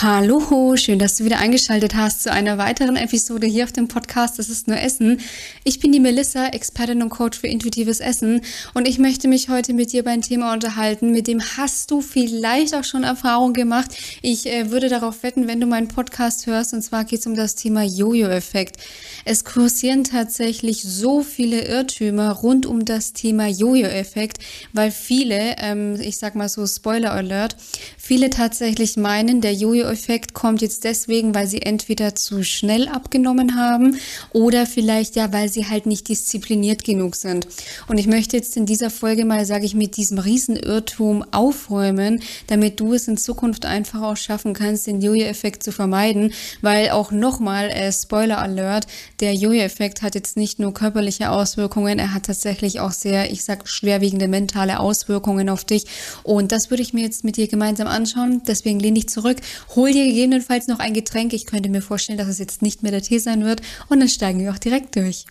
Hallo, schön, dass du wieder eingeschaltet hast zu einer weiteren Episode hier auf dem Podcast Das ist nur Essen. Ich bin die Melissa, Expertin und Coach für intuitives Essen und ich möchte mich heute mit dir über ein Thema unterhalten, mit dem hast du vielleicht auch schon Erfahrung gemacht. Ich äh, würde darauf wetten, wenn du meinen Podcast hörst und zwar geht es um das Thema Jojo-Effekt. Es kursieren tatsächlich so viele Irrtümer rund um das Thema Jojo-Effekt, weil viele, ähm, ich sag mal so Spoiler Alert, viele tatsächlich meinen, der Jojo Jojo-Effekt kommt jetzt deswegen, weil sie entweder zu schnell abgenommen haben oder vielleicht ja, weil sie halt nicht diszipliniert genug sind. Und ich möchte jetzt in dieser Folge mal, sage ich, mit diesem Riesenirrtum aufräumen, damit du es in Zukunft einfach auch schaffen kannst, den Jojo-Effekt zu vermeiden, weil auch nochmal, äh, Spoiler Alert, der Jojo-Effekt hat jetzt nicht nur körperliche Auswirkungen, er hat tatsächlich auch sehr, ich sag, schwerwiegende mentale Auswirkungen auf dich. Und das würde ich mir jetzt mit dir gemeinsam anschauen. Deswegen lehne ich zurück, Hol dir gegebenenfalls noch ein Getränk. Ich könnte mir vorstellen, dass es jetzt nicht mehr der Tee sein wird. Und dann steigen wir auch direkt durch.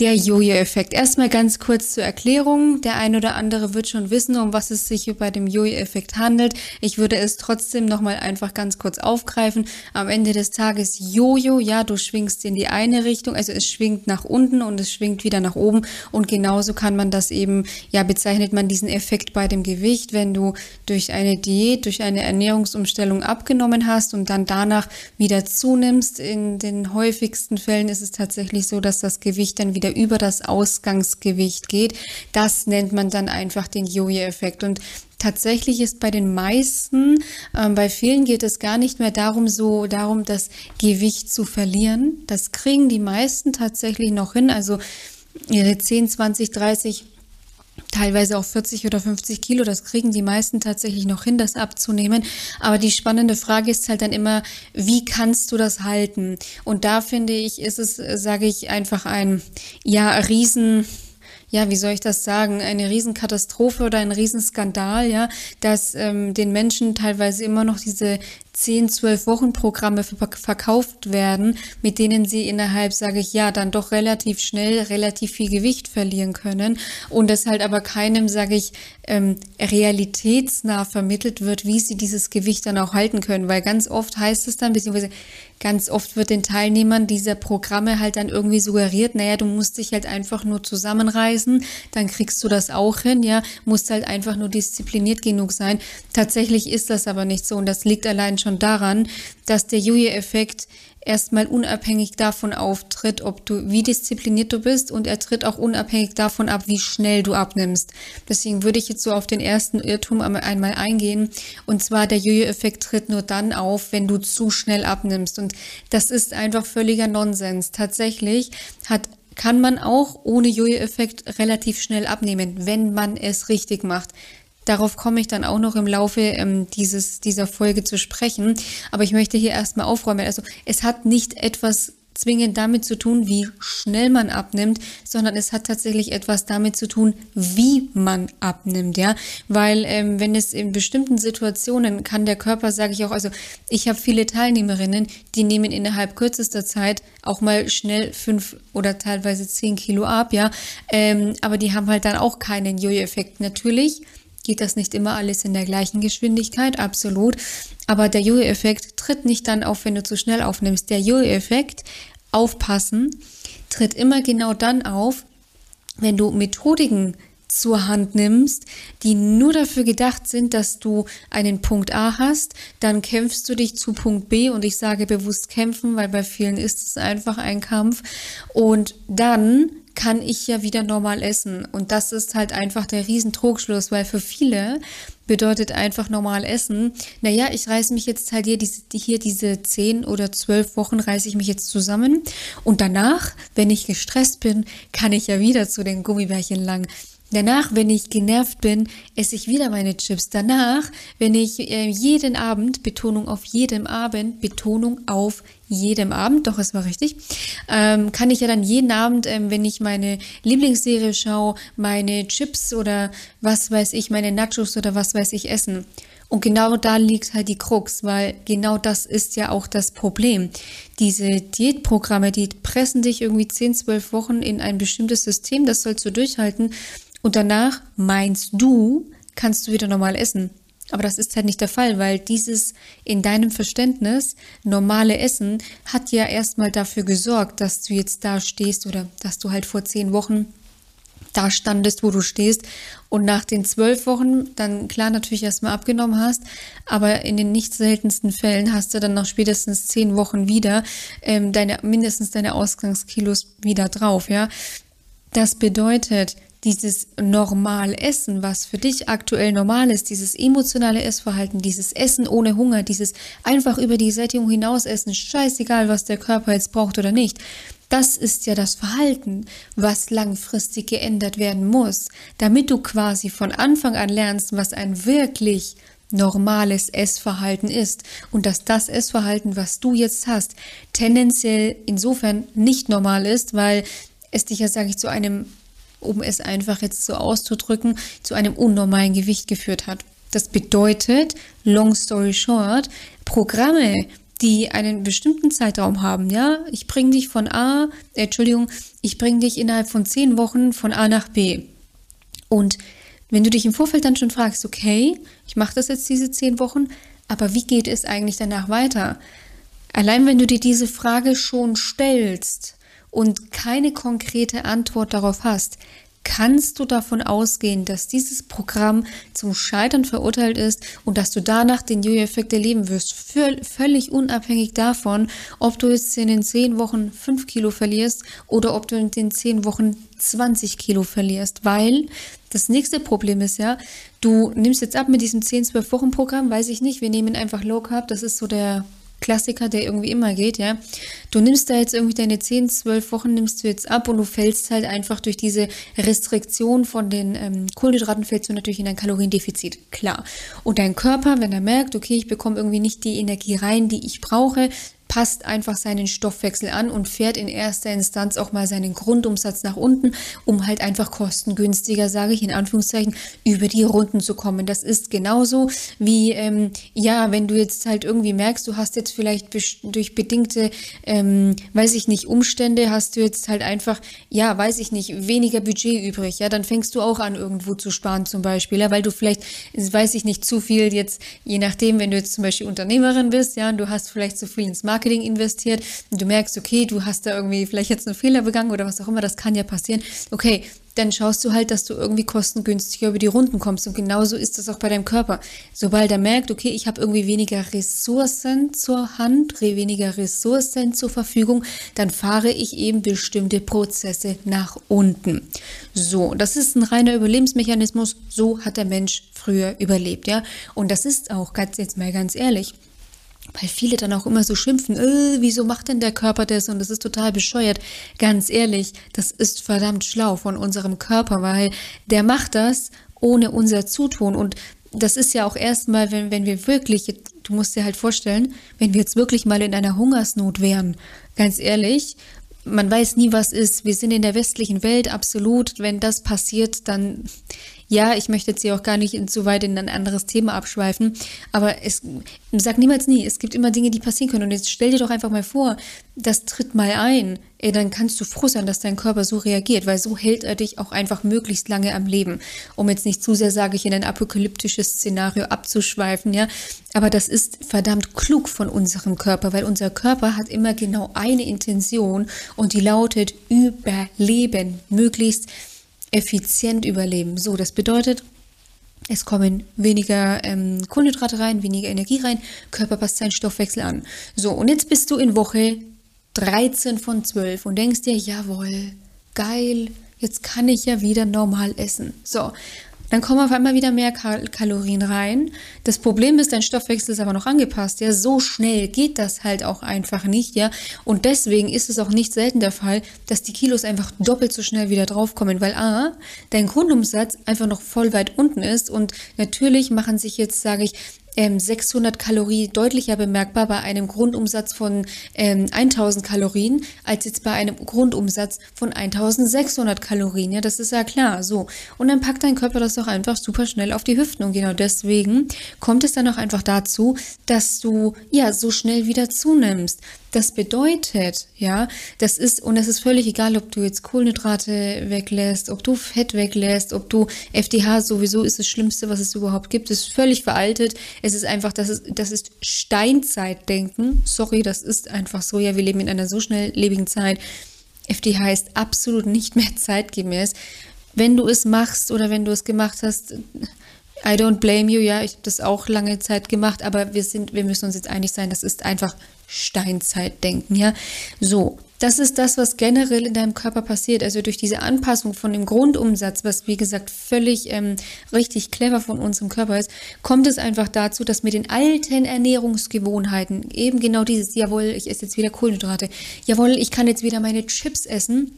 Der Jojo-Effekt. Erstmal ganz kurz zur Erklärung. Der ein oder andere wird schon wissen, um was es sich bei dem Jojo-Effekt handelt. Ich würde es trotzdem nochmal einfach ganz kurz aufgreifen. Am Ende des Tages Jojo, ja, du schwingst in die eine Richtung, also es schwingt nach unten und es schwingt wieder nach oben. Und genauso kann man das eben, ja, bezeichnet man diesen Effekt bei dem Gewicht, wenn du durch eine Diät, durch eine Ernährungsumstellung abgenommen hast und dann danach wieder zunimmst. In den häufigsten Fällen ist es tatsächlich so, dass das Gewicht dann wieder über das Ausgangsgewicht geht. Das nennt man dann einfach den Jojo-Effekt. Und tatsächlich ist bei den meisten, ähm, bei vielen geht es gar nicht mehr darum, so darum, das Gewicht zu verlieren. Das kriegen die meisten tatsächlich noch hin. Also ihre 10, 20, 30 teilweise auch 40 oder 50 Kilo. Das kriegen die meisten tatsächlich noch hin, das abzunehmen. Aber die spannende Frage ist halt dann immer, wie kannst du das halten? Und da finde ich, ist es, sage ich, einfach ein, ja, riesen, ja, wie soll ich das sagen, eine Riesenkatastrophe oder ein Riesenskandal, ja, dass ähm, den Menschen teilweise immer noch diese 10, 12 Wochen Programme verkauft werden, mit denen sie innerhalb, sage ich ja, dann doch relativ schnell relativ viel Gewicht verlieren können und es halt aber keinem, sage ich, ähm, realitätsnah vermittelt wird, wie sie dieses Gewicht dann auch halten können, weil ganz oft heißt es dann, beziehungsweise ganz oft wird den Teilnehmern dieser Programme halt dann irgendwie suggeriert, naja, du musst dich halt einfach nur zusammenreißen, dann kriegst du das auch hin, ja, musst halt einfach nur diszipliniert genug sein. Tatsächlich ist das aber nicht so und das liegt allein schon daran, dass der Jojo-Effekt erstmal unabhängig davon auftritt, ob du, wie diszipliniert du bist und er tritt auch unabhängig davon ab, wie schnell du abnimmst. Deswegen würde ich jetzt so auf den ersten Irrtum einmal eingehen. Und zwar der Jojo-Effekt tritt nur dann auf, wenn du zu schnell abnimmst. Und das ist einfach völliger Nonsens. Tatsächlich hat kann man auch ohne Jojo-Effekt relativ schnell abnehmen, wenn man es richtig macht. Darauf komme ich dann auch noch im Laufe ähm, dieses, dieser Folge zu sprechen. Aber ich möchte hier erstmal aufräumen. Also es hat nicht etwas zwingend damit zu tun, wie schnell man abnimmt, sondern es hat tatsächlich etwas damit zu tun, wie man abnimmt, ja, weil ähm, wenn es in bestimmten Situationen kann der Körper, sage ich auch, also ich habe viele Teilnehmerinnen, die nehmen innerhalb kürzester Zeit auch mal schnell fünf oder teilweise zehn Kilo ab, ja, ähm, aber die haben halt dann auch keinen Jojo-Effekt. Natürlich geht das nicht immer alles in der gleichen Geschwindigkeit, absolut. Aber der Jojo-Effekt tritt nicht dann auf, wenn du zu schnell aufnimmst. Der Jojo-Effekt, aufpassen, tritt immer genau dann auf, wenn du Methodiken zur Hand nimmst, die nur dafür gedacht sind, dass du einen Punkt A hast, dann kämpfst du dich zu Punkt B und ich sage bewusst kämpfen, weil bei vielen ist es einfach ein Kampf und dann kann ich ja wieder normal essen. Und das ist halt einfach der Riesentrugschluss, weil für viele bedeutet einfach normal essen. Naja, ich reiße mich jetzt halt hier diese, hier diese zehn oder zwölf Wochen reiße ich mich jetzt zusammen. Und danach, wenn ich gestresst bin, kann ich ja wieder zu den Gummibärchen lang. Danach, wenn ich genervt bin, esse ich wieder meine Chips. Danach, wenn ich äh, jeden Abend, Betonung auf jedem Abend, Betonung auf jedem Abend, doch es war richtig, ähm, kann ich ja dann jeden Abend, ähm, wenn ich meine Lieblingsserie schaue, meine Chips oder was weiß ich, meine Nachos oder was weiß ich essen. Und genau da liegt halt die Krux, weil genau das ist ja auch das Problem. Diese Diätprogramme, die pressen dich irgendwie 10, 12 Wochen in ein bestimmtes System, das sollst du durchhalten. Und danach meinst du, kannst du wieder normal essen. Aber das ist halt nicht der Fall, weil dieses in deinem Verständnis normale Essen hat ja erstmal dafür gesorgt, dass du jetzt da stehst oder dass du halt vor zehn Wochen da standest, wo du stehst und nach den zwölf Wochen dann klar natürlich erstmal abgenommen hast, aber in den nicht seltensten Fällen hast du dann noch spätestens zehn Wochen wieder ähm, deine mindestens deine Ausgangskilos wieder drauf, ja. Das bedeutet, dieses normal Essen, was für dich aktuell normal ist, dieses emotionale Essverhalten, dieses Essen ohne Hunger, dieses einfach über die Sättigung hinaus essen, scheißegal, was der Körper jetzt braucht oder nicht, das ist ja das Verhalten, was langfristig geändert werden muss, damit du quasi von Anfang an lernst, was ein wirklich normales Essverhalten ist und dass das Essverhalten, was du jetzt hast, tendenziell insofern nicht normal ist, weil es dich ja, sage ich, zu einem, um es einfach jetzt so auszudrücken, zu einem unnormalen Gewicht geführt hat. Das bedeutet, long story short, Programme, die einen bestimmten Zeitraum haben, ja, ich bringe dich von A, äh, Entschuldigung, ich bringe dich innerhalb von zehn Wochen von A nach B. Und wenn du dich im Vorfeld dann schon fragst, okay, ich mache das jetzt diese zehn Wochen, aber wie geht es eigentlich danach weiter? Allein wenn du dir diese Frage schon stellst und keine konkrete Antwort darauf hast, kannst du davon ausgehen, dass dieses Programm zum Scheitern verurteilt ist und dass du danach den Jojo-Effekt erleben wirst, völlig unabhängig davon, ob du jetzt in den 10 Wochen 5 Kilo verlierst oder ob du in den 10 Wochen 20 Kilo verlierst, weil das nächste Problem ist ja, du nimmst jetzt ab mit diesem 10-12 Wochen Programm, weiß ich nicht, wir nehmen einfach Low Carb, das ist so der Klassiker, der irgendwie immer geht, ja. Du nimmst da jetzt irgendwie deine 10, 12 Wochen, nimmst du jetzt ab und du fällst halt einfach durch diese Restriktion von den ähm, Kohlenhydraten, fällst du natürlich in ein Kaloriendefizit, klar. Und dein Körper, wenn er merkt, okay, ich bekomme irgendwie nicht die Energie rein, die ich brauche, passt einfach seinen Stoffwechsel an und fährt in erster Instanz auch mal seinen Grundumsatz nach unten, um halt einfach kostengünstiger, sage ich in Anführungszeichen, über die Runden zu kommen. Das ist genauso wie, ähm, ja, wenn du jetzt halt irgendwie merkst, du hast jetzt vielleicht durch bedingte, ähm, weiß ich nicht, Umstände, hast du jetzt halt einfach, ja, weiß ich nicht, weniger Budget übrig, ja, dann fängst du auch an, irgendwo zu sparen zum Beispiel, ja, weil du vielleicht, weiß ich nicht, zu viel jetzt, je nachdem, wenn du jetzt zum Beispiel Unternehmerin bist, ja, und du hast vielleicht zu viel ins Marketing Marketing investiert und du merkst, okay, du hast da irgendwie vielleicht jetzt einen Fehler begangen oder was auch immer, das kann ja passieren. Okay, dann schaust du halt, dass du irgendwie kostengünstiger über die Runden kommst. Und genauso ist das auch bei deinem Körper. Sobald er merkt, okay, ich habe irgendwie weniger Ressourcen zur Hand, weniger Ressourcen zur Verfügung, dann fahre ich eben bestimmte Prozesse nach unten. So, das ist ein reiner Überlebensmechanismus. So hat der Mensch früher überlebt, ja. Und das ist auch, ganz jetzt mal ganz ehrlich, weil viele dann auch immer so schimpfen, äh, wieso macht denn der Körper das und das ist total bescheuert. Ganz ehrlich, das ist verdammt schlau von unserem Körper, weil der macht das ohne unser Zutun und das ist ja auch erstmal, wenn, wenn wir wirklich, du musst dir halt vorstellen, wenn wir jetzt wirklich mal in einer Hungersnot wären, ganz ehrlich, man weiß nie, was ist. Wir sind in der westlichen Welt absolut. Wenn das passiert, dann ja, ich möchte jetzt hier auch gar nicht zu weit in ein anderes Thema abschweifen, aber es sag niemals nie, es gibt immer Dinge, die passieren können. Und jetzt stell dir doch einfach mal vor, das tritt mal ein. Ey, dann kannst du froh sein, dass dein Körper so reagiert, weil so hält er dich auch einfach möglichst lange am Leben. Um jetzt nicht zu sehr, sage ich, in ein apokalyptisches Szenario abzuschweifen, ja. Aber das ist verdammt klug von unserem Körper, weil unser Körper hat immer genau eine Intention und die lautet Überleben, möglichst effizient überleben. So, das bedeutet, es kommen weniger ähm, Kohlenhydrate rein, weniger Energie rein, Körper passt seinen Stoffwechsel an. So, und jetzt bist du in Woche 13 von 12 und denkst dir, jawohl, geil, jetzt kann ich ja wieder normal essen. So, dann kommen auf einmal wieder mehr Kal Kalorien rein. Das Problem ist, dein Stoffwechsel ist aber noch angepasst. Ja, so schnell geht das halt auch einfach nicht, ja. Und deswegen ist es auch nicht selten der Fall, dass die Kilos einfach doppelt so schnell wieder draufkommen, weil A, dein Grundumsatz einfach noch voll weit unten ist und natürlich machen sich jetzt, sage ich, 600 Kalorien deutlicher bemerkbar bei einem Grundumsatz von ähm, 1000 Kalorien als jetzt bei einem Grundumsatz von 1600 Kalorien. Ja, das ist ja klar. So. Und dann packt dein Körper das doch einfach super schnell auf die Hüften. Und genau deswegen kommt es dann auch einfach dazu, dass du ja so schnell wieder zunimmst. Das bedeutet, ja, das ist, und es ist völlig egal, ob du jetzt Kohlenhydrate weglässt, ob du Fett weglässt, ob du FDH sowieso ist das Schlimmste, was es überhaupt gibt, ist völlig veraltet. Es ist einfach, das ist, das ist Steinzeitdenken. Sorry, das ist einfach so. Ja, wir leben in einer so schnelllebigen Zeit. FDH ist absolut nicht mehr zeitgemäß. Wenn du es machst oder wenn du es gemacht hast, I don't blame you, ja, ich habe das auch lange Zeit gemacht, aber wir sind, wir müssen uns jetzt einig sein, das ist einfach Steinzeitdenken, ja. So, das ist das, was generell in deinem Körper passiert. Also durch diese Anpassung von dem Grundumsatz, was wie gesagt völlig ähm, richtig clever von unserem Körper ist, kommt es einfach dazu, dass mit den alten Ernährungsgewohnheiten eben genau dieses, jawohl, ich esse jetzt wieder Kohlenhydrate, jawohl, ich kann jetzt wieder meine Chips essen,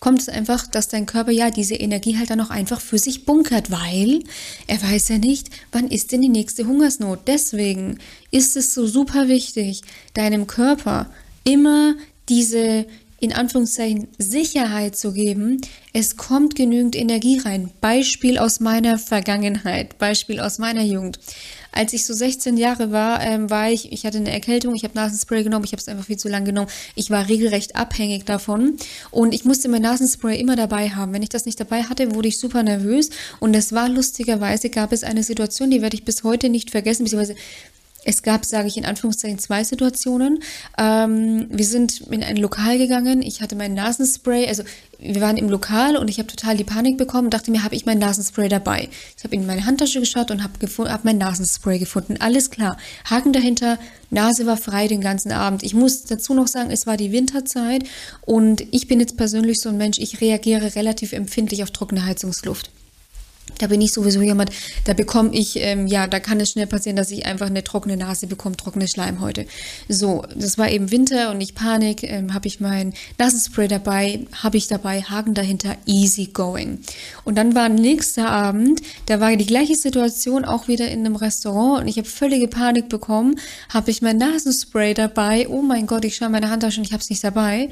kommt es einfach, dass dein Körper ja diese Energie halt dann auch einfach für sich bunkert, weil er weiß ja nicht, wann ist denn die nächste Hungersnot. Deswegen ist es so super wichtig, deinem Körper immer diese in Anführungszeichen Sicherheit zu geben, es kommt genügend Energie rein. Beispiel aus meiner Vergangenheit, Beispiel aus meiner Jugend. Als ich so 16 Jahre war, ähm, war ich, ich hatte eine Erkältung, ich habe Nasenspray genommen, ich habe es einfach viel zu lang genommen. Ich war regelrecht abhängig davon und ich musste mein Nasenspray immer dabei haben. Wenn ich das nicht dabei hatte, wurde ich super nervös und es war lustigerweise, gab es eine Situation, die werde ich bis heute nicht vergessen, beziehungsweise es gab, sage ich in Anführungszeichen, zwei Situationen. Ähm, wir sind in ein Lokal gegangen. Ich hatte mein Nasenspray, also wir waren im Lokal und ich habe total die Panik bekommen und dachte mir, habe ich mein Nasenspray dabei? Ich habe in meine Handtasche geschaut und habe hab mein Nasenspray gefunden. Alles klar. Haken dahinter, Nase war frei den ganzen Abend. Ich muss dazu noch sagen, es war die Winterzeit und ich bin jetzt persönlich so ein Mensch, ich reagiere relativ empfindlich auf trockene Heizungsluft. Da bin ich sowieso jemand, da bekomme ich, ähm, ja, da kann es schnell passieren, dass ich einfach eine trockene Nase bekomme, trockene Schleimhäute. So, das war eben Winter und ich Panik, ähm, habe ich mein Nasenspray dabei, habe ich dabei, Haken dahinter, easy going. Und dann war nächster Abend, da war die gleiche Situation auch wieder in einem Restaurant und ich habe völlige Panik bekommen, habe ich mein Nasenspray dabei, oh mein Gott, ich schaue meine Handtasche und ich habe es nicht dabei.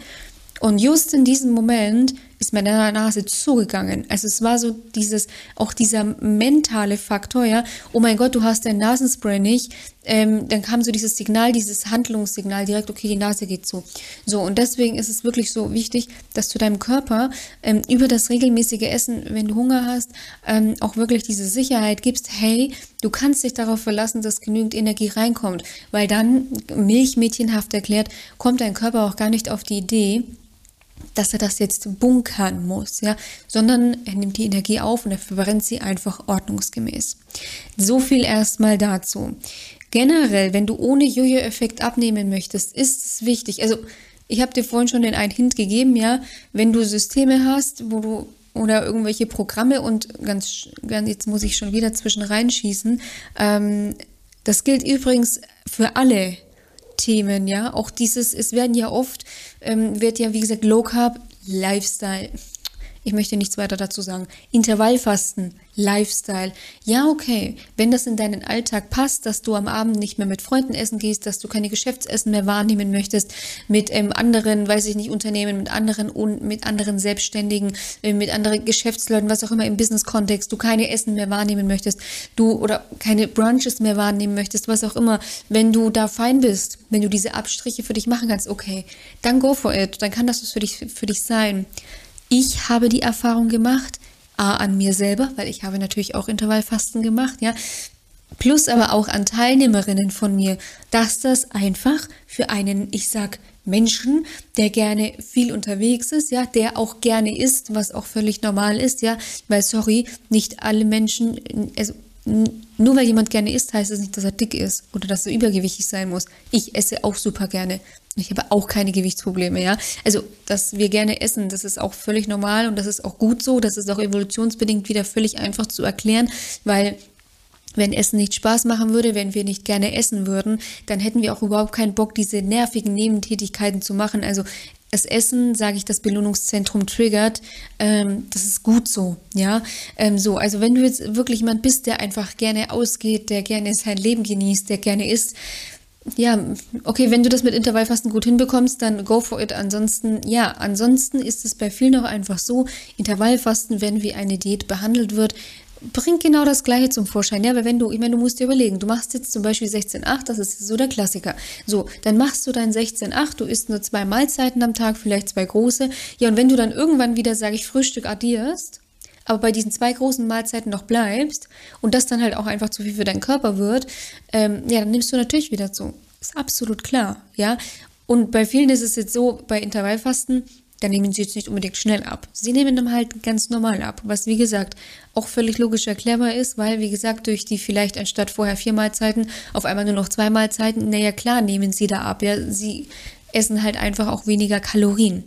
Und just in diesem Moment ist meine Nase zugegangen. Also es war so dieses, auch dieser mentale Faktor, ja, oh mein Gott, du hast dein Nasenspray nicht. Ähm, dann kam so dieses Signal, dieses Handlungssignal direkt, okay, die Nase geht zu. So, und deswegen ist es wirklich so wichtig, dass du deinem Körper ähm, über das regelmäßige Essen, wenn du Hunger hast, ähm, auch wirklich diese Sicherheit gibst, hey, du kannst dich darauf verlassen, dass genügend Energie reinkommt. Weil dann, milchmädchenhaft erklärt, kommt dein Körper auch gar nicht auf die Idee, dass er das jetzt bunkern muss, ja, sondern er nimmt die Energie auf und er verbrennt sie einfach ordnungsgemäß. So viel erstmal dazu. Generell, wenn du ohne Jojo-Effekt abnehmen möchtest, ist es wichtig. Also, ich habe dir vorhin schon den einen Hint gegeben, ja, wenn du Systeme hast, wo du oder irgendwelche Programme und ganz, ganz jetzt muss ich schon wieder zwischen reinschießen. Ähm, das gilt übrigens für alle Themen, ja. Auch dieses, es werden ja oft, ähm, wird ja, wie gesagt, Low Carb, Lifestyle. Ich möchte nichts weiter dazu sagen. Intervallfasten, Lifestyle. Ja, okay. Wenn das in deinen Alltag passt, dass du am Abend nicht mehr mit Freunden essen gehst, dass du keine Geschäftsessen mehr wahrnehmen möchtest, mit ähm, anderen, weiß ich nicht, Unternehmen, mit anderen und mit anderen Selbstständigen, äh, mit anderen Geschäftsleuten, was auch immer im Business-Kontext, du keine Essen mehr wahrnehmen möchtest, du oder keine Brunches mehr wahrnehmen möchtest, was auch immer. Wenn du da fein bist, wenn du diese Abstriche für dich machen kannst, okay, dann go for it. Dann kann das für dich, für dich sein. Ich habe die Erfahrung gemacht, A, an mir selber, weil ich habe natürlich auch Intervallfasten gemacht, ja, plus aber auch an Teilnehmerinnen von mir, dass das einfach für einen, ich sag, Menschen, der gerne viel unterwegs ist, ja, der auch gerne isst, was auch völlig normal ist, ja, weil sorry, nicht alle Menschen, also nur weil jemand gerne isst, heißt es das nicht, dass er dick ist oder dass er übergewichtig sein muss. Ich esse auch super gerne. Ich habe auch keine Gewichtsprobleme, ja. Also, dass wir gerne essen, das ist auch völlig normal und das ist auch gut so. Das ist auch evolutionsbedingt wieder völlig einfach zu erklären, weil wenn Essen nicht Spaß machen würde, wenn wir nicht gerne essen würden, dann hätten wir auch überhaupt keinen Bock, diese nervigen Nebentätigkeiten zu machen. Also das Essen, sage ich, das Belohnungszentrum triggert, ähm, das ist gut so, ja. Ähm, so, also wenn du jetzt wirklich jemand bist, der einfach gerne ausgeht, der gerne sein Leben genießt, der gerne isst, ja, okay, wenn du das mit Intervallfasten gut hinbekommst, dann go for it. Ansonsten, ja, ansonsten ist es bei vielen auch einfach so, Intervallfasten, wenn wie eine Diät behandelt wird, bringt genau das Gleiche zum Vorschein. Ja, weil wenn du, ich meine, du musst dir überlegen, du machst jetzt zum Beispiel 16,8, das ist so der Klassiker. So, dann machst du dein 16,8, du isst nur zwei Mahlzeiten am Tag, vielleicht zwei große. Ja, und wenn du dann irgendwann wieder, sage ich, Frühstück addierst, aber bei diesen zwei großen Mahlzeiten noch bleibst und das dann halt auch einfach zu viel für deinen Körper wird, ähm, ja, dann nimmst du natürlich wieder zu. Ist absolut klar, ja. Und bei vielen ist es jetzt so, bei Intervallfasten, dann nehmen sie jetzt nicht unbedingt schnell ab. Sie nehmen dann halt ganz normal ab, was wie gesagt auch völlig logisch erklärbar ist, weil wie gesagt durch die vielleicht anstatt vorher vier Mahlzeiten auf einmal nur noch zwei Mahlzeiten, naja klar nehmen sie da ab, ja, sie essen halt einfach auch weniger Kalorien.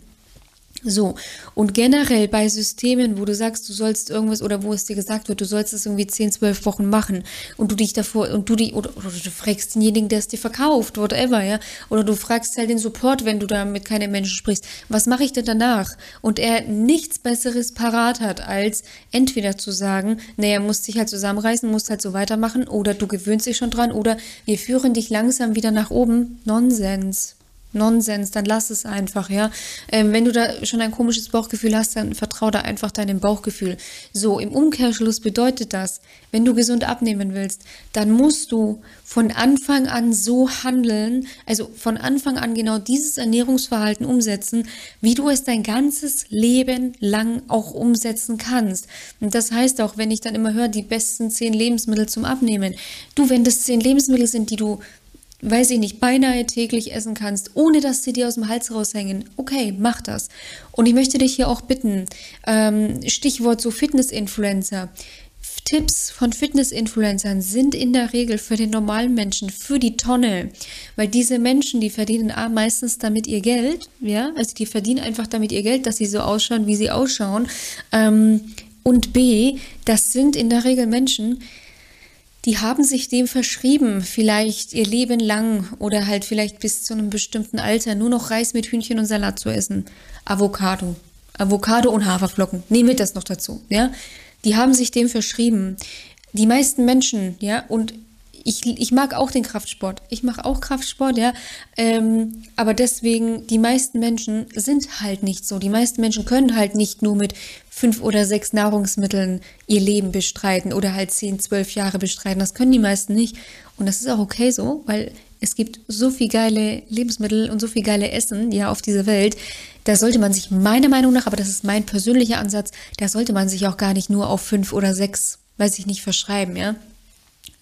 So, und generell bei Systemen, wo du sagst, du sollst irgendwas oder wo es dir gesagt wird, du sollst es irgendwie 10, 12 Wochen machen und du dich davor und du die oder, oder du fragst denjenigen, der es dir verkauft, whatever, ja, oder du fragst halt den Support, wenn du da mit keinem Menschen sprichst, was mache ich denn danach? Und er nichts Besseres parat hat, als entweder zu sagen, naja, musst dich halt zusammenreißen, musst halt so weitermachen oder du gewöhnst dich schon dran oder wir führen dich langsam wieder nach oben. Nonsens. Nonsens, dann lass es einfach, ja. Ähm, wenn du da schon ein komisches Bauchgefühl hast, dann vertrau da einfach deinem Bauchgefühl. So, im Umkehrschluss bedeutet das, wenn du gesund abnehmen willst, dann musst du von Anfang an so handeln, also von Anfang an genau dieses Ernährungsverhalten umsetzen, wie du es dein ganzes Leben lang auch umsetzen kannst. Und das heißt auch, wenn ich dann immer höre, die besten zehn Lebensmittel zum Abnehmen. Du, wenn das zehn Lebensmittel sind, die du weiß ich nicht, beinahe täglich essen kannst, ohne dass sie dir aus dem Hals raushängen, okay, mach das. Und ich möchte dich hier auch bitten, ähm, Stichwort so Fitness-Influencer. Tipps von Fitness-Influencern sind in der Regel für den normalen Menschen für die Tonne, weil diese Menschen, die verdienen A, meistens damit ihr Geld, ja, also die verdienen einfach damit ihr Geld, dass sie so ausschauen, wie sie ausschauen, ähm, und B, das sind in der Regel Menschen, die haben sich dem verschrieben, vielleicht ihr Leben lang oder halt vielleicht bis zu einem bestimmten Alter nur noch Reis mit Hühnchen und Salat zu essen. Avocado. Avocado und Haferflocken. Wir das noch dazu, ja? Die haben sich dem verschrieben. Die meisten Menschen, ja, und ich, ich mag auch den Kraftsport. Ich mache auch Kraftsport, ja. Ähm, aber deswegen, die meisten Menschen sind halt nicht so. Die meisten Menschen können halt nicht nur mit fünf oder sechs Nahrungsmitteln ihr Leben bestreiten oder halt zehn, zwölf Jahre bestreiten. Das können die meisten nicht. Und das ist auch okay so, weil es gibt so viel geile Lebensmittel und so viel geile Essen, ja, auf dieser Welt. Da sollte man sich meiner Meinung nach, aber das ist mein persönlicher Ansatz, da sollte man sich auch gar nicht nur auf fünf oder sechs, weiß ich nicht, verschreiben, ja.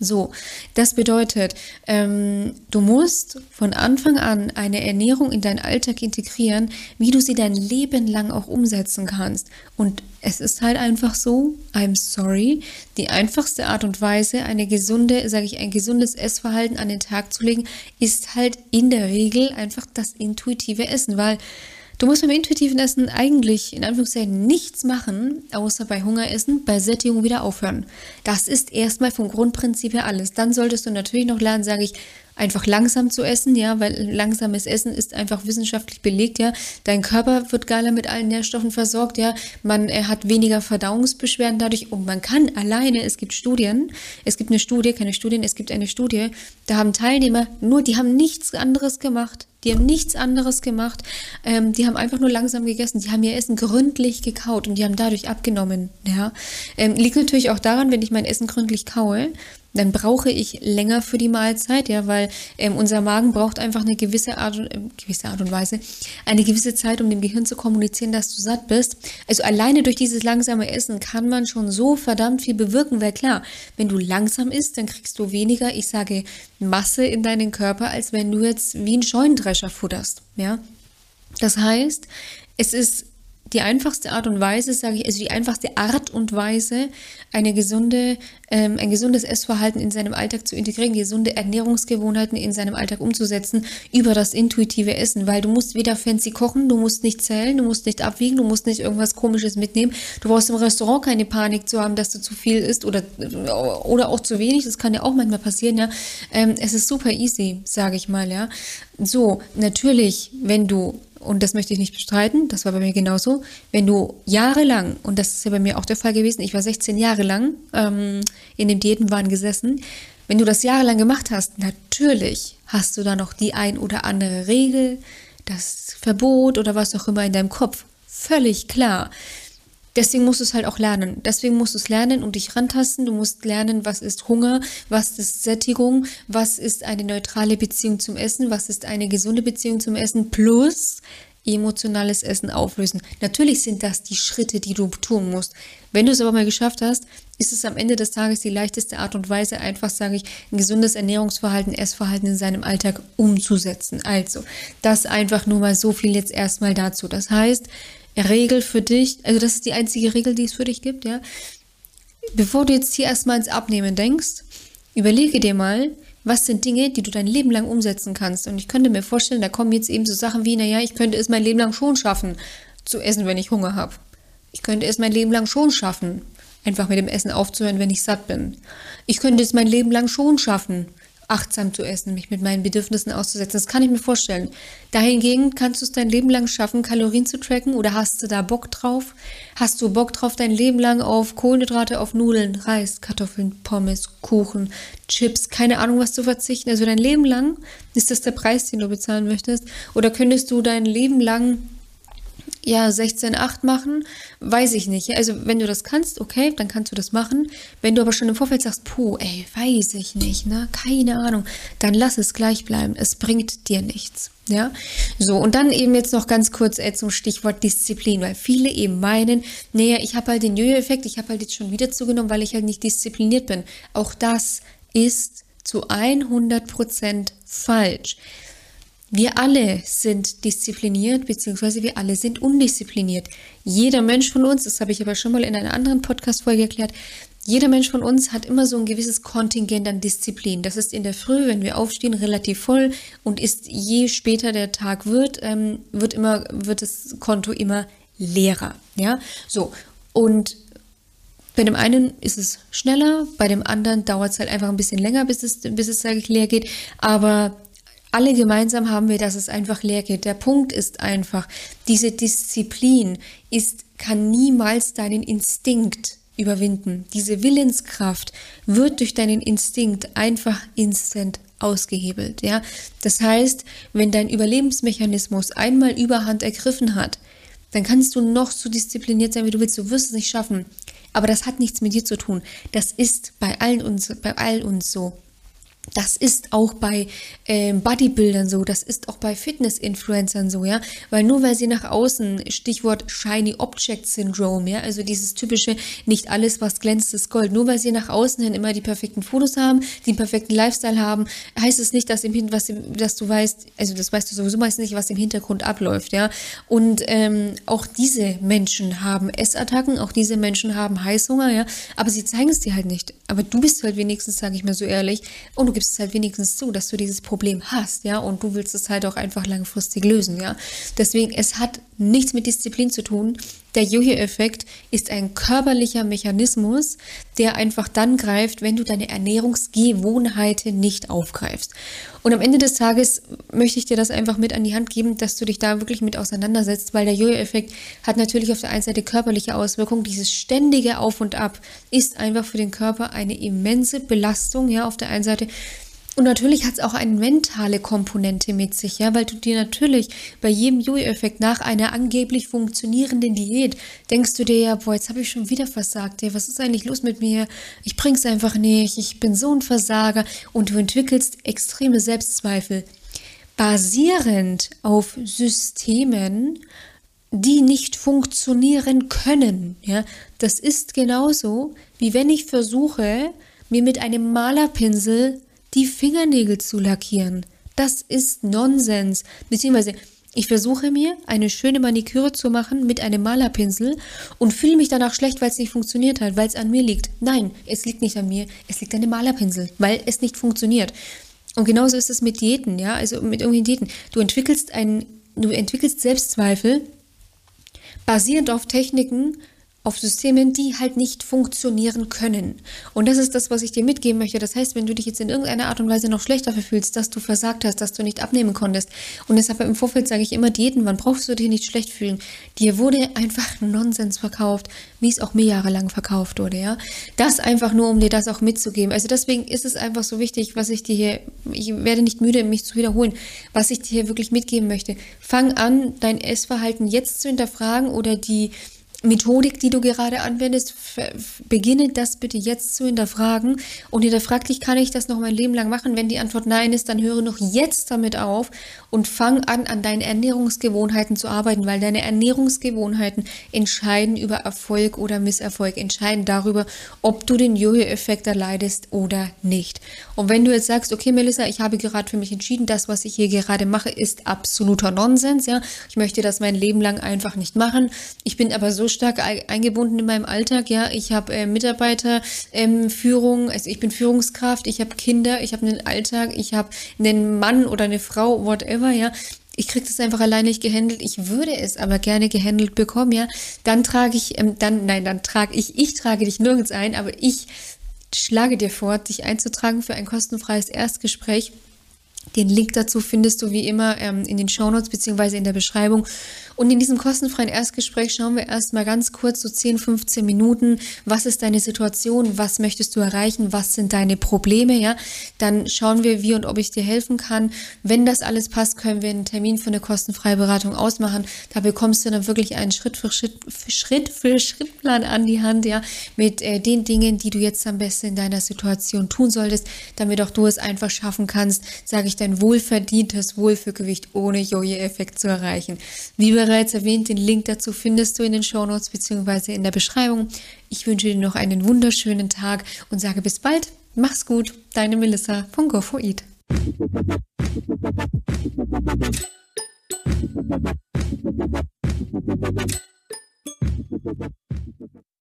So, das bedeutet, ähm, du musst von Anfang an eine Ernährung in deinen Alltag integrieren, wie du sie dein Leben lang auch umsetzen kannst. Und es ist halt einfach so, I'm sorry, die einfachste Art und Weise, eine gesunde, sage ich, ein gesundes Essverhalten an den Tag zu legen, ist halt in der Regel einfach das intuitive Essen, weil Du musst beim intuitiven Essen eigentlich in Anführungszeichen nichts machen, außer bei Hunger essen, bei Sättigung wieder aufhören. Das ist erstmal vom Grundprinzip her alles. Dann solltest du natürlich noch lernen, sage ich, einfach langsam zu essen, ja, weil langsames Essen ist einfach wissenschaftlich belegt, ja. Dein Körper wird geiler mit allen Nährstoffen versorgt, ja. Man er hat weniger Verdauungsbeschwerden dadurch und man kann alleine, es gibt Studien, es gibt eine Studie, keine Studien, es gibt eine Studie, da haben Teilnehmer nur, die haben nichts anderes gemacht. Die haben nichts anderes gemacht. Ähm, die haben einfach nur langsam gegessen. Die haben ihr Essen gründlich gekaut und die haben dadurch abgenommen. Ja, ähm, liegt natürlich auch daran, wenn ich mein Essen gründlich kaue, dann brauche ich länger für die Mahlzeit, ja, weil ähm, unser Magen braucht einfach eine gewisse Art, äh, gewisse Art und Weise, eine gewisse Zeit, um dem Gehirn zu kommunizieren, dass du satt bist. Also alleine durch dieses langsame Essen kann man schon so verdammt viel bewirken, weil klar, wenn du langsam isst, dann kriegst du weniger, ich sage, Masse in deinen Körper, als wenn du jetzt wie ein Scheunendrescher futterst, ja. Das heißt, es ist die einfachste Art und Weise, sage ich, also die einfachste Art und Weise, eine gesunde, ähm, ein gesundes Essverhalten in seinem Alltag zu integrieren, gesunde Ernährungsgewohnheiten in seinem Alltag umzusetzen, über das intuitive Essen, weil du musst weder fancy kochen, du musst nicht zählen, du musst nicht abwiegen, du musst nicht irgendwas komisches mitnehmen. Du brauchst im Restaurant keine Panik zu haben, dass du zu viel isst oder, oder auch zu wenig, das kann ja auch manchmal passieren, ja. Ähm, es ist super easy, sage ich mal, ja. So, natürlich, wenn du und das möchte ich nicht bestreiten, das war bei mir genauso, wenn du jahrelang, und das ist ja bei mir auch der Fall gewesen, ich war 16 Jahre lang ähm, in dem Diätenwahn gesessen, wenn du das jahrelang gemacht hast, natürlich hast du da noch die ein oder andere Regel, das Verbot oder was auch immer in deinem Kopf. Völlig klar. Deswegen musst du es halt auch lernen. Deswegen musst du es lernen und dich rantasten. Du musst lernen, was ist Hunger, was ist Sättigung, was ist eine neutrale Beziehung zum Essen, was ist eine gesunde Beziehung zum Essen plus emotionales Essen auflösen. Natürlich sind das die Schritte, die du tun musst. Wenn du es aber mal geschafft hast, ist es am Ende des Tages die leichteste Art und Weise, einfach, sage ich, ein gesundes Ernährungsverhalten, Essverhalten in seinem Alltag umzusetzen. Also, das einfach nur mal so viel jetzt erstmal dazu. Das heißt, Regel für dich, also das ist die einzige Regel, die es für dich gibt, ja. Bevor du jetzt hier erstmal ins Abnehmen denkst, überlege dir mal, was sind Dinge, die du dein Leben lang umsetzen kannst. Und ich könnte mir vorstellen, da kommen jetzt eben so Sachen wie, naja, ich könnte es mein Leben lang schon schaffen, zu essen, wenn ich Hunger habe. Ich könnte es mein Leben lang schon schaffen, einfach mit dem Essen aufzuhören, wenn ich satt bin. Ich könnte es mein Leben lang schon schaffen, achtsam zu essen, mich mit meinen Bedürfnissen auszusetzen. Das kann ich mir vorstellen. Dahingegen kannst du es dein Leben lang schaffen, Kalorien zu tracken oder hast du da Bock drauf? Hast du Bock drauf, dein Leben lang auf Kohlenhydrate, auf Nudeln, Reis, Kartoffeln, Pommes, Kuchen, Chips, keine Ahnung was zu verzichten? Also dein Leben lang ist das der Preis, den du bezahlen möchtest? Oder könntest du dein Leben lang ja, 16,8 machen, weiß ich nicht. Also, wenn du das kannst, okay, dann kannst du das machen. Wenn du aber schon im Vorfeld sagst, puh, ey, weiß ich nicht, ne, keine Ahnung, dann lass es gleich bleiben. Es bringt dir nichts. Ja, so und dann eben jetzt noch ganz kurz äh, zum Stichwort Disziplin, weil viele eben meinen, naja, ich habe halt den Jojo-Effekt, ich habe halt jetzt schon wieder zugenommen, weil ich halt nicht diszipliniert bin. Auch das ist zu 100% falsch. Wir alle sind diszipliniert, beziehungsweise wir alle sind undiszipliniert. Jeder Mensch von uns, das habe ich aber schon mal in einer anderen Podcast-Folge erklärt, jeder Mensch von uns hat immer so ein gewisses Kontingent an Disziplin. Das ist in der Früh, wenn wir aufstehen, relativ voll und ist je später der Tag wird, ähm, wird immer, wird das Konto immer leerer. Ja, so. Und bei dem einen ist es schneller, bei dem anderen dauert es halt einfach ein bisschen länger, bis es, bis es leer geht. Aber alle gemeinsam haben wir, dass es einfach leer geht. Der Punkt ist einfach, diese Disziplin ist, kann niemals deinen Instinkt überwinden. Diese Willenskraft wird durch deinen Instinkt einfach instant ausgehebelt, ja. Das heißt, wenn dein Überlebensmechanismus einmal Überhand ergriffen hat, dann kannst du noch so diszipliniert sein, wie du willst. Du wirst es nicht schaffen. Aber das hat nichts mit dir zu tun. Das ist bei allen uns, bei all uns so. Das ist auch bei äh, Bodybuildern so, das ist auch bei Fitness-Influencern so, ja, weil nur weil sie nach außen, Stichwort Shiny Object Syndrome, ja, also dieses typische, nicht alles, was glänzt, ist Gold, nur weil sie nach außen hin immer die perfekten Fotos haben, den perfekten Lifestyle haben, heißt es nicht, dass im Hintergrund, dass du weißt, also das weißt du sowieso meistens nicht, was im Hintergrund abläuft, ja, und ähm, auch diese Menschen haben Essattacken, auch diese Menschen haben Heißhunger, ja, aber sie zeigen es dir halt nicht, aber du bist halt wenigstens, sage ich mal so ehrlich, und du gibst es halt wenigstens zu, dass du dieses Problem hast, ja, und du willst es halt auch einfach langfristig lösen, ja. Deswegen, es hat nichts mit Disziplin zu tun. Der Jojo-Effekt ist ein körperlicher Mechanismus, der einfach dann greift, wenn du deine Ernährungsgewohnheiten nicht aufgreifst. Und am Ende des Tages möchte ich dir das einfach mit an die Hand geben, dass du dich da wirklich mit auseinandersetzt, weil der Jojo-Effekt hat natürlich auf der einen Seite körperliche Auswirkungen. Dieses ständige Auf und Ab ist einfach für den Körper eine immense Belastung, ja, auf der einen Seite. Und natürlich hat es auch eine mentale Komponente mit sich, ja, weil du dir natürlich bei jedem Jojo-Effekt nach einer angeblich funktionierenden Diät denkst du dir ja, boah, jetzt habe ich schon wieder versagt, ey, was ist eigentlich los mit mir? Ich bring's einfach nicht, ich bin so ein Versager und du entwickelst extreme Selbstzweifel. Basierend auf Systemen, die nicht funktionieren können, ja, das ist genauso, wie wenn ich versuche, mir mit einem Malerpinsel die Fingernägel zu lackieren. Das ist Nonsens. Beziehungsweise Ich versuche mir eine schöne Maniküre zu machen mit einem Malerpinsel und fühle mich danach schlecht, weil es nicht funktioniert hat, weil es an mir liegt. Nein, es liegt nicht an mir, es liegt an dem Malerpinsel, weil es nicht funktioniert. Und genauso ist es mit Diäten, ja, also mit irgendwelchen Diäten. Du entwickelst einen, du entwickelst Selbstzweifel basierend auf Techniken, auf Systemen, die halt nicht funktionieren können. Und das ist das, was ich dir mitgeben möchte. Das heißt, wenn du dich jetzt in irgendeiner Art und Weise noch schlechter fühlst, dass du versagt hast, dass du nicht abnehmen konntest. Und deshalb im Vorfeld sage ich immer Diäten, wann brauchst du dich nicht schlecht fühlen? Dir wurde einfach Nonsens verkauft, wie es auch mir jahrelang verkauft wurde, ja. Das einfach nur, um dir das auch mitzugeben. Also deswegen ist es einfach so wichtig, was ich dir hier, ich werde nicht müde, mich zu wiederholen, was ich dir hier wirklich mitgeben möchte. Fang an, dein Essverhalten jetzt zu hinterfragen oder die Methodik, die du gerade anwendest, beginne das bitte jetzt zu hinterfragen und hinterfrag dich, kann ich das noch mein Leben lang machen? Wenn die Antwort nein ist, dann höre noch jetzt damit auf und fang an, an deinen Ernährungsgewohnheiten zu arbeiten, weil deine Ernährungsgewohnheiten entscheiden über Erfolg oder Misserfolg, entscheiden darüber, ob du den Jojo-Effekt erleidest oder nicht. Und wenn du jetzt sagst, okay, Melissa, ich habe gerade für mich entschieden, das, was ich hier gerade mache, ist absoluter Nonsens, ja, ich möchte das mein Leben lang einfach nicht machen. Ich bin aber so stark eingebunden in meinem Alltag. Ja, ich habe äh, Mitarbeiterführung, ähm, also ich bin Führungskraft, ich habe Kinder, ich habe einen Alltag, ich habe einen Mann oder eine Frau, whatever. Ja, ich kriege das einfach alleine nicht gehandelt. Ich würde es aber gerne gehandelt bekommen, ja. Dann trage ich, ähm, dann, nein, dann trage ich, ich trage dich nirgends ein, aber ich schlage dir vor, dich einzutragen für ein kostenfreies Erstgespräch. Den Link dazu findest du wie immer ähm, in den Shownotes beziehungsweise in der Beschreibung. Und in diesem kostenfreien Erstgespräch schauen wir erstmal ganz kurz, so 10, 15 Minuten, was ist deine Situation, was möchtest du erreichen, was sind deine Probleme, ja. Dann schauen wir, wie und ob ich dir helfen kann. Wenn das alles passt, können wir einen Termin für eine kostenfreie Beratung ausmachen. Da bekommst du dann wirklich einen Schritt für Schritt, Schritt für Schrittplan an die Hand, ja, mit äh, den Dingen, die du jetzt am besten in deiner Situation tun solltest, damit auch du es einfach schaffen kannst, sage ich, Deutschland ein wohlverdientes Wohlfühlgewicht ohne Joje-Effekt zu erreichen. Wie bereits erwähnt, den Link dazu findest du in den Shownotes bzw. in der Beschreibung. Ich wünsche dir noch einen wunderschönen Tag und sage bis bald. Mach's gut, deine Melissa von GoFoEat.